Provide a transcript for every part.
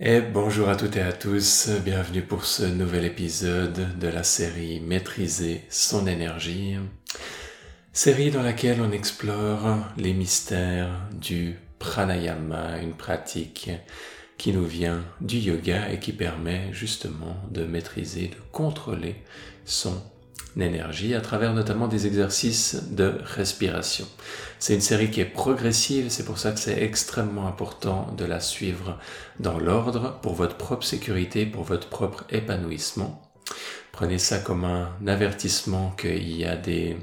Et bonjour à toutes et à tous, bienvenue pour ce nouvel épisode de la série Maîtriser son énergie, série dans laquelle on explore les mystères du pranayama, une pratique qui nous vient du yoga et qui permet justement de maîtriser, de contrôler son énergie à travers notamment des exercices de respiration. C'est une série qui est progressive, c'est pour ça que c'est extrêmement important de la suivre dans l'ordre pour votre propre sécurité, pour votre propre épanouissement. Prenez ça comme un avertissement qu'il y a des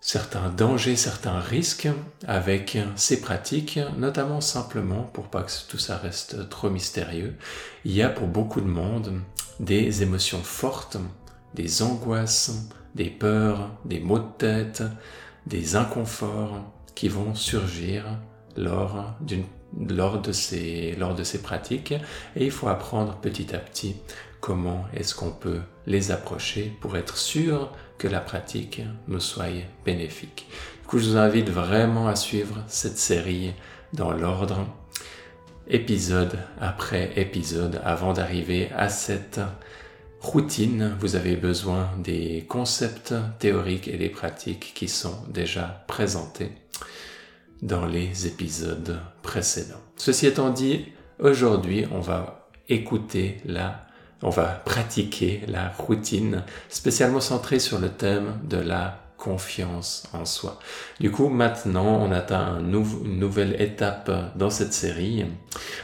certains dangers, certains risques avec ces pratiques, notamment simplement pour pas que tout ça reste trop mystérieux. Il y a pour beaucoup de monde des émotions fortes des angoisses, des peurs, des maux de tête, des inconforts qui vont surgir lors, de ces, de ces pratiques et il faut apprendre petit à petit comment est-ce qu'on peut les approcher pour être sûr que la pratique nous soit bénéfique. Du coup, je vous invite vraiment à suivre cette série dans l'ordre, épisode après épisode, avant d'arriver à cette routine, vous avez besoin des concepts théoriques et des pratiques qui sont déjà présentés dans les épisodes précédents. Ceci étant dit, aujourd'hui, on va écouter la, on va pratiquer la routine spécialement centrée sur le thème de la confiance en soi. Du coup, maintenant, on atteint une nouvelle étape dans cette série.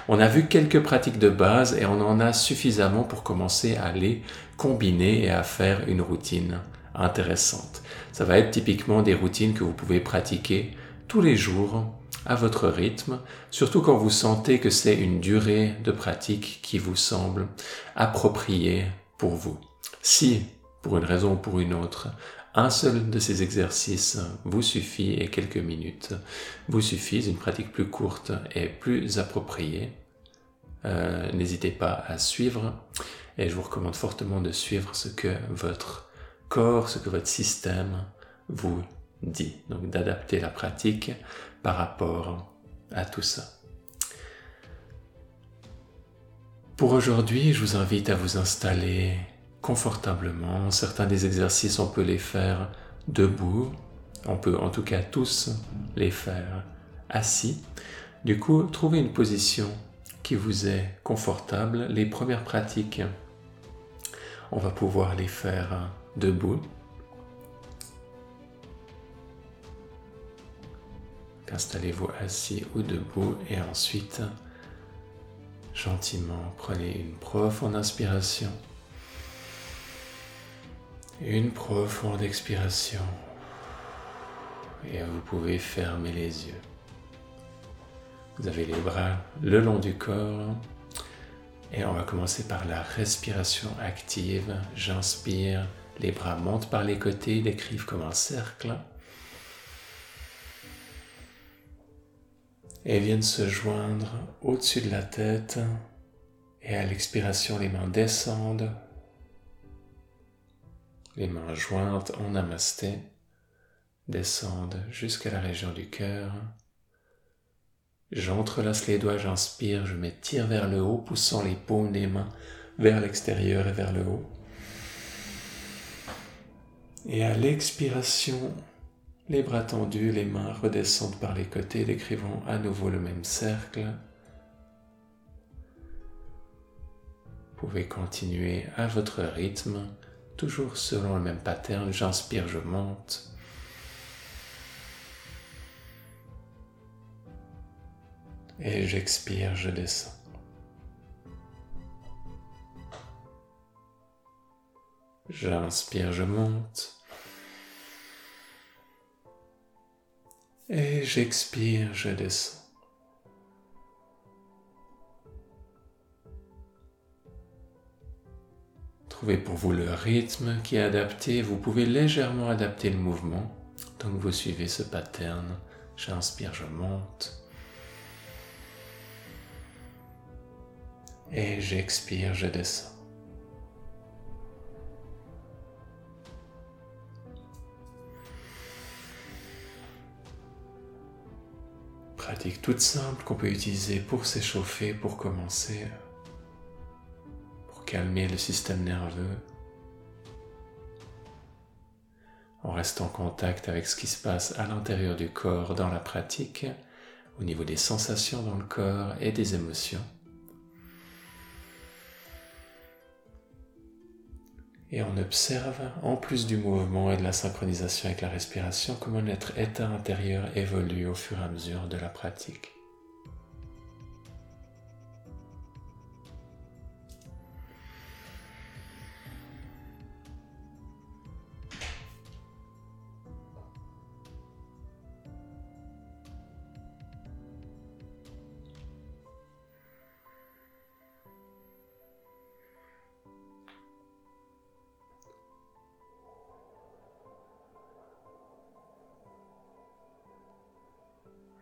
On a vu quelques pratiques de base et on en a suffisamment pour commencer à les combiner et à faire une routine intéressante. Ça va être typiquement des routines que vous pouvez pratiquer tous les jours à votre rythme, surtout quand vous sentez que c'est une durée de pratique qui vous semble appropriée pour vous. Si, pour une raison ou pour une autre, un seul de ces exercices vous suffit et quelques minutes vous suffisent. Une pratique plus courte et plus appropriée. Euh, n'hésitez pas à suivre et je vous recommande fortement de suivre ce que votre corps, ce que votre système vous dit. Donc d'adapter la pratique par rapport à tout ça. Pour aujourd'hui, je vous invite à vous installer confortablement. Certains des exercices, on peut les faire debout. On peut en tout cas tous les faire assis. Du coup, trouvez une position qui vous est confortable. Les premières pratiques, on va pouvoir les faire debout. Installez-vous assis ou debout et ensuite, gentiment, prenez une profonde inspiration. Une profonde expiration. Et vous pouvez fermer les yeux. Vous avez les bras le long du corps. Et on va commencer par la respiration active. J'inspire, les bras montent par les côtés, décrivent comme un cercle. Et viennent se joindre au-dessus de la tête. Et à l'expiration, les mains descendent les mains jointes en namasté descendent jusqu'à la région du cœur. J'entrelace les doigts, j'inspire, je m'étire vers le haut, poussant les paumes des mains vers l'extérieur et vers le haut. Et à l'expiration, les bras tendus, les mains redescendent par les côtés, décrivant à nouveau le même cercle. Vous pouvez continuer à votre rythme toujours selon le même pattern. J'inspire, je monte. Et j'expire, je descends. J'inspire, je monte. Et j'expire, je descends. Trouvez pour vous le rythme qui est adapté. Vous pouvez légèrement adapter le mouvement. Donc vous suivez ce pattern. J'inspire, je monte. Et j'expire, je descends. pratique toute simple qu'on peut utiliser pour s'échauffer, pour commencer, calmer le système nerveux, on reste en contact avec ce qui se passe à l'intérieur du corps dans la pratique, au niveau des sensations dans le corps et des émotions. Et on observe, en plus du mouvement et de la synchronisation avec la respiration, comment notre état intérieur évolue au fur et à mesure de la pratique.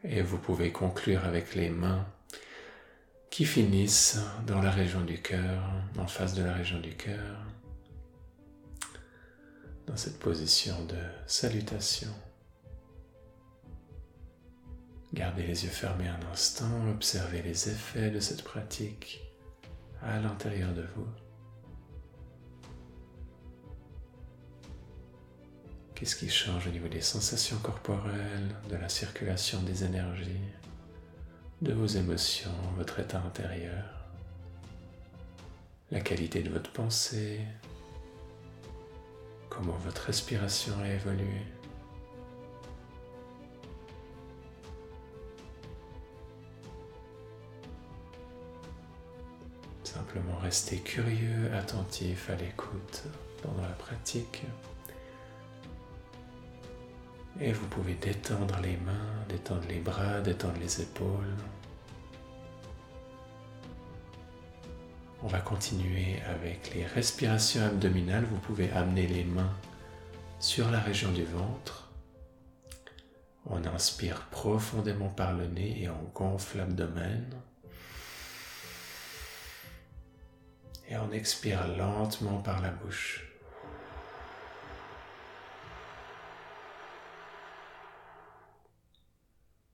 Et vous pouvez conclure avec les mains qui finissent dans la région du cœur, en face de la région du cœur, dans cette position de salutation. Gardez les yeux fermés un instant, observez les effets de cette pratique à l'intérieur de vous. Qu'est-ce qui change au niveau des sensations corporelles, de la circulation des énergies, de vos émotions, votre état intérieur, la qualité de votre pensée, comment votre respiration a évolué? Simplement rester curieux, attentif à l'écoute pendant la pratique. Et vous pouvez détendre les mains, détendre les bras, détendre les épaules. On va continuer avec les respirations abdominales. Vous pouvez amener les mains sur la région du ventre. On inspire profondément par le nez et on gonfle l'abdomen. Et on expire lentement par la bouche.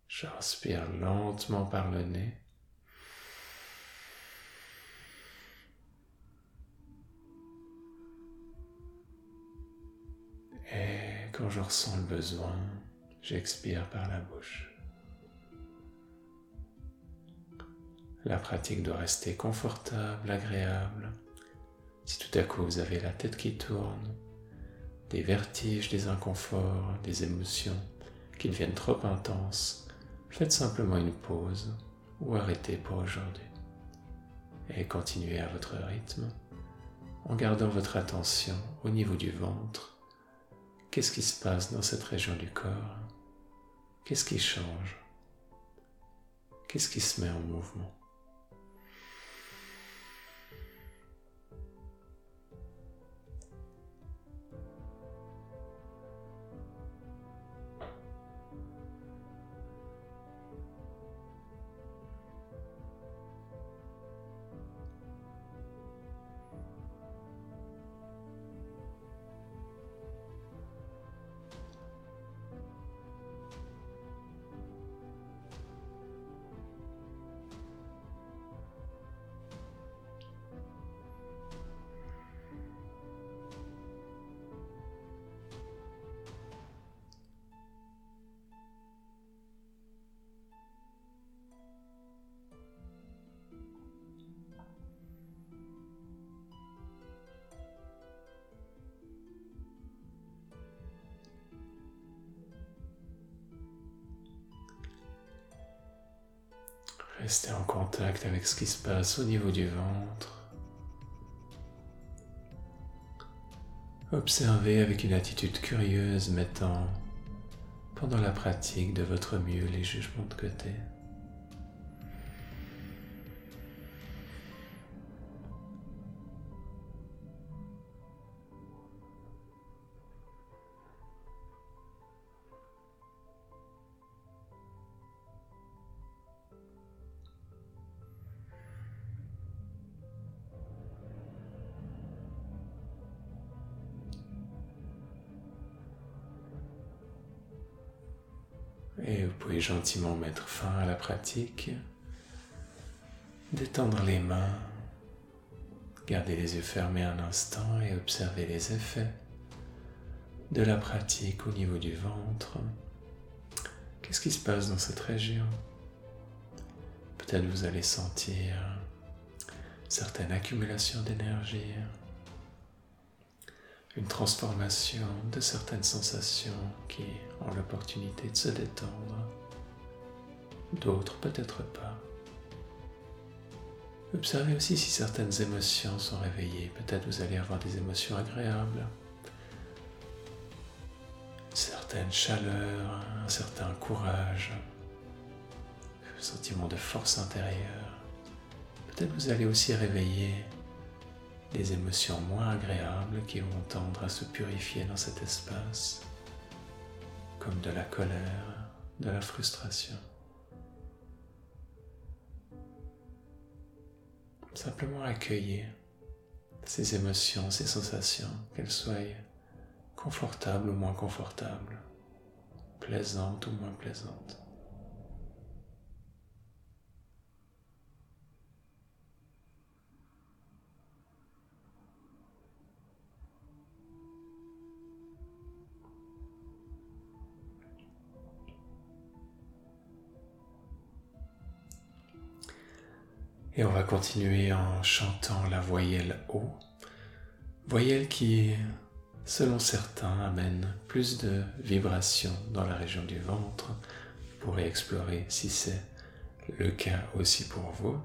J'inspire lentement par le nez. Et quand je ressens le besoin, j'expire par la bouche. La pratique doit rester confortable, agréable. Si tout à coup vous avez la tête qui tourne, des vertiges, des inconforts, des émotions qui deviennent trop intenses, Faites simplement une pause ou arrêtez pour aujourd'hui. Et continuez à votre rythme en gardant votre attention au niveau du ventre. Qu'est-ce qui se passe dans cette région du corps? Qu'est-ce qui change? Qu'est-ce qui se met en mouvement? Restez en contact avec ce qui se passe au niveau du ventre. Observez avec une attitude curieuse, mettant pendant la pratique de votre mieux les jugements de côté. Gentiment mettre fin à la pratique, détendre les mains, garder les yeux fermés un instant et observer les effets de la pratique au niveau du ventre. Qu'est-ce qui se passe dans cette région? Peut-être vous allez sentir certaines accumulations d'énergie, une transformation de certaines sensations qui ont l'opportunité de se détendre, d'autres peut-être pas. Observez aussi si certaines émotions sont réveillées. Peut-être vous allez avoir des émotions agréables, certaine chaleur, un certain courage, un sentiment de force intérieure. Peut-être vous allez aussi réveiller des émotions moins agréables qui vont tendre à se purifier dans cet espace, comme de la colère, de la frustration. Simplement accueillir ces émotions, ces sensations, qu'elles soient confortables ou moins confortables, plaisantes ou moins plaisantes. Et on va continuer en chantant la voyelle O, voyelle qui, selon certains, amène plus de vibrations dans la région du ventre. Vous pourrez explorer si c'est le cas aussi pour vous.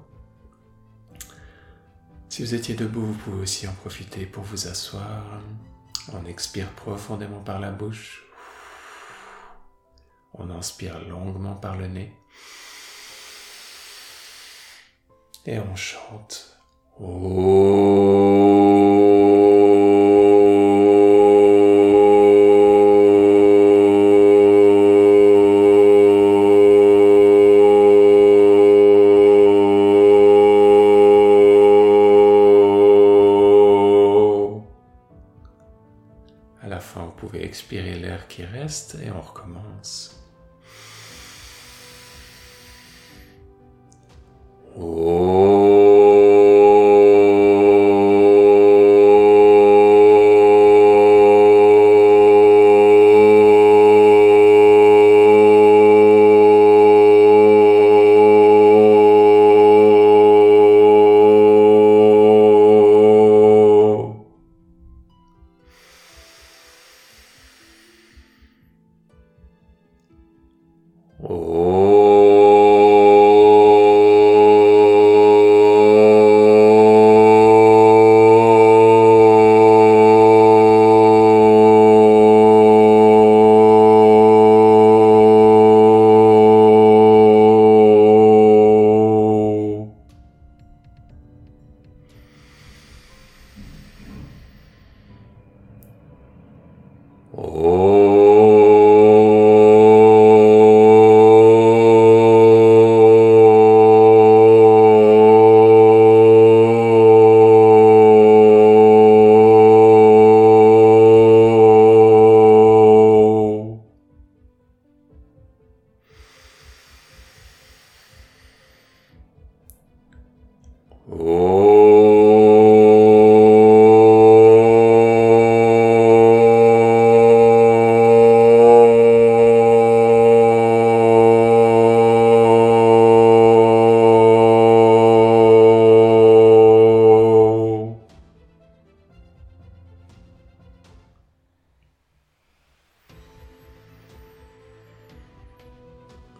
Si vous étiez debout, vous pouvez aussi en profiter pour vous asseoir. On expire profondément par la bouche. On inspire longuement par le nez. Et on chante. À la fin, vous pouvez expirer l'air qui reste et on recommence. Oh.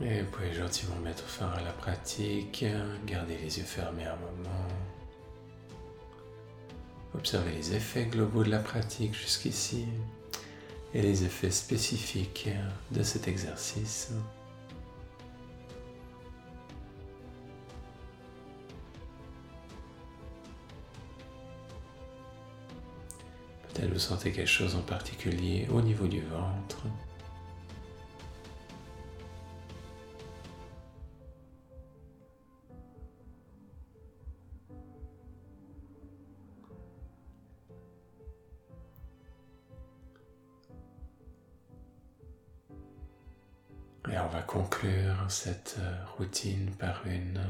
Et vous pouvez gentiment mettre fin à la pratique, garder les yeux fermés un moment. Observez les effets globaux de la pratique jusqu'ici et les effets spécifiques de cet exercice. Peut-être vous sentez quelque chose en particulier au niveau du ventre. On va conclure cette routine par une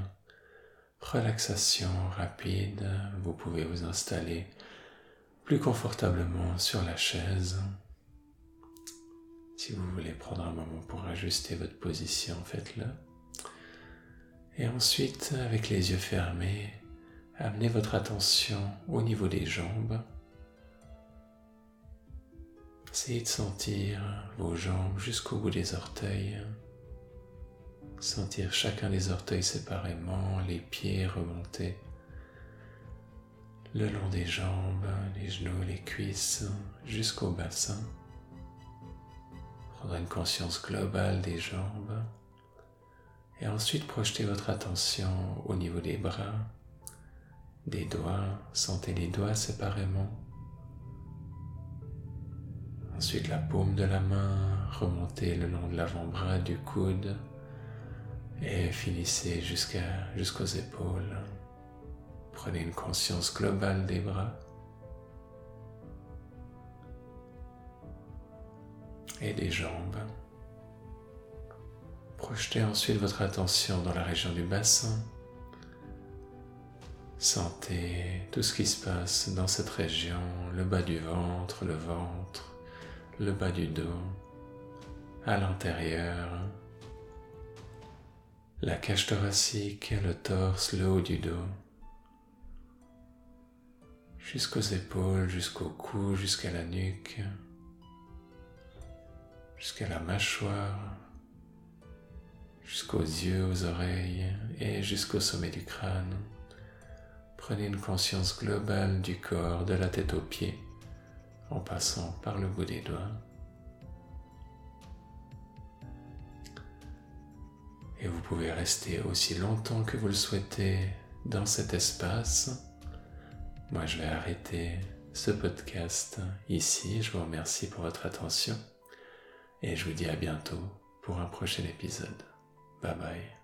relaxation rapide. Vous pouvez vous installer plus confortablement sur la chaise. Si vous voulez prendre un moment pour ajuster votre position, faites-le. Et ensuite, avec les yeux fermés, amenez votre attention au niveau des jambes. Essayez de sentir vos jambes jusqu'au bout des orteils. Sentir chacun des orteils séparément, les pieds remonter le long des jambes, les genoux, les cuisses, jusqu'au bassin. Prendre une conscience globale des jambes. Et ensuite projetez votre attention au niveau des bras, des doigts. Sentez les doigts séparément. Ensuite la paume de la main, remontez le long de l'avant-bras, du coude et finissez jusqu'aux épaules. Prenez une conscience globale des bras et des jambes. Projetez ensuite votre attention dans la région du bassin. Sentez tout ce qui se passe dans cette région, le bas du ventre, le ventre, le bas du dos, à l'intérieur, la cage thoracique, le torse, le haut du dos, jusqu'aux épaules, jusqu'au cou, jusqu'à la nuque, jusqu'à la mâchoire, jusqu'aux yeux, aux oreilles et jusqu'au sommet du crâne. Prenez une conscience globale du corps, de la tête aux pieds, en passant par le bout des doigts. Et vous pouvez rester aussi longtemps que vous le souhaitez dans cet espace. Moi, je vais arrêter ce podcast ici. Je vous remercie pour votre attention et je vous dis à bientôt pour un prochain épisode. Bye bye.